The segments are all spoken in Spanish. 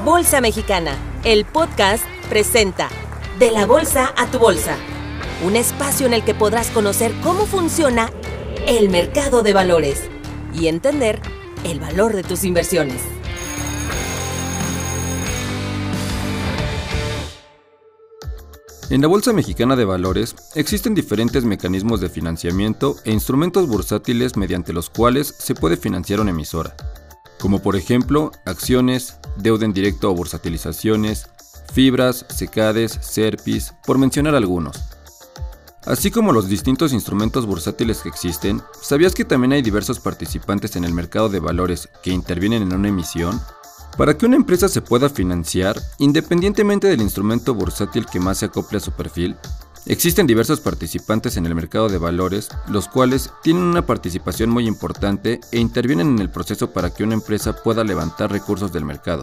Bolsa Mexicana, el podcast presenta De la Bolsa a tu Bolsa, un espacio en el que podrás conocer cómo funciona el mercado de valores y entender el valor de tus inversiones. En la Bolsa Mexicana de Valores existen diferentes mecanismos de financiamiento e instrumentos bursátiles mediante los cuales se puede financiar una emisora como por ejemplo acciones, deuda en directo o bursatilizaciones, fibras, secades, serpis, por mencionar algunos. Así como los distintos instrumentos bursátiles que existen, ¿sabías que también hay diversos participantes en el mercado de valores que intervienen en una emisión? Para que una empresa se pueda financiar, independientemente del instrumento bursátil que más se acople a su perfil, Existen diversos participantes en el mercado de valores, los cuales tienen una participación muy importante e intervienen en el proceso para que una empresa pueda levantar recursos del mercado,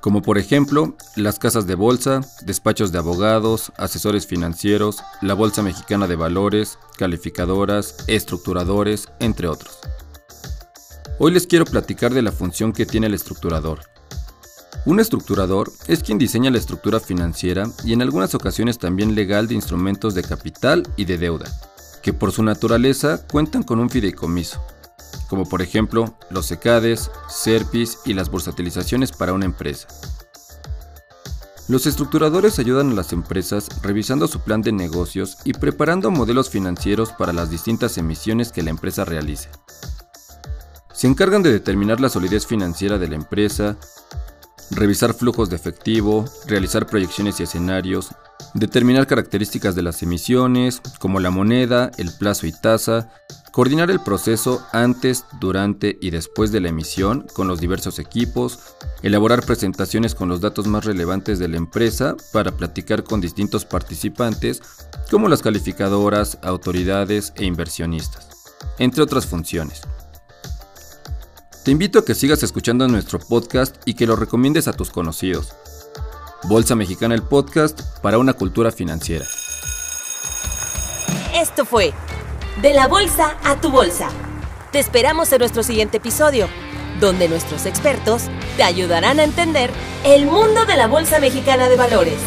como por ejemplo las casas de bolsa, despachos de abogados, asesores financieros, la Bolsa Mexicana de Valores, calificadoras, estructuradores, entre otros. Hoy les quiero platicar de la función que tiene el estructurador, un estructurador es quien diseña la estructura financiera y en algunas ocasiones también legal de instrumentos de capital y de deuda, que por su naturaleza cuentan con un fideicomiso, como por ejemplo los secades, SERPIS y las bursatilizaciones para una empresa. Los estructuradores ayudan a las empresas revisando su plan de negocios y preparando modelos financieros para las distintas emisiones que la empresa realice. Se encargan de determinar la solidez financiera de la empresa, revisar flujos de efectivo, realizar proyecciones y escenarios, determinar características de las emisiones, como la moneda, el plazo y tasa, coordinar el proceso antes, durante y después de la emisión con los diversos equipos, elaborar presentaciones con los datos más relevantes de la empresa para platicar con distintos participantes como las calificadoras, autoridades e inversionistas, entre otras funciones. Te invito a que sigas escuchando nuestro podcast y que lo recomiendes a tus conocidos. Bolsa Mexicana el podcast para una cultura financiera. Esto fue De la Bolsa a tu Bolsa. Te esperamos en nuestro siguiente episodio, donde nuestros expertos te ayudarán a entender el mundo de la Bolsa Mexicana de Valores.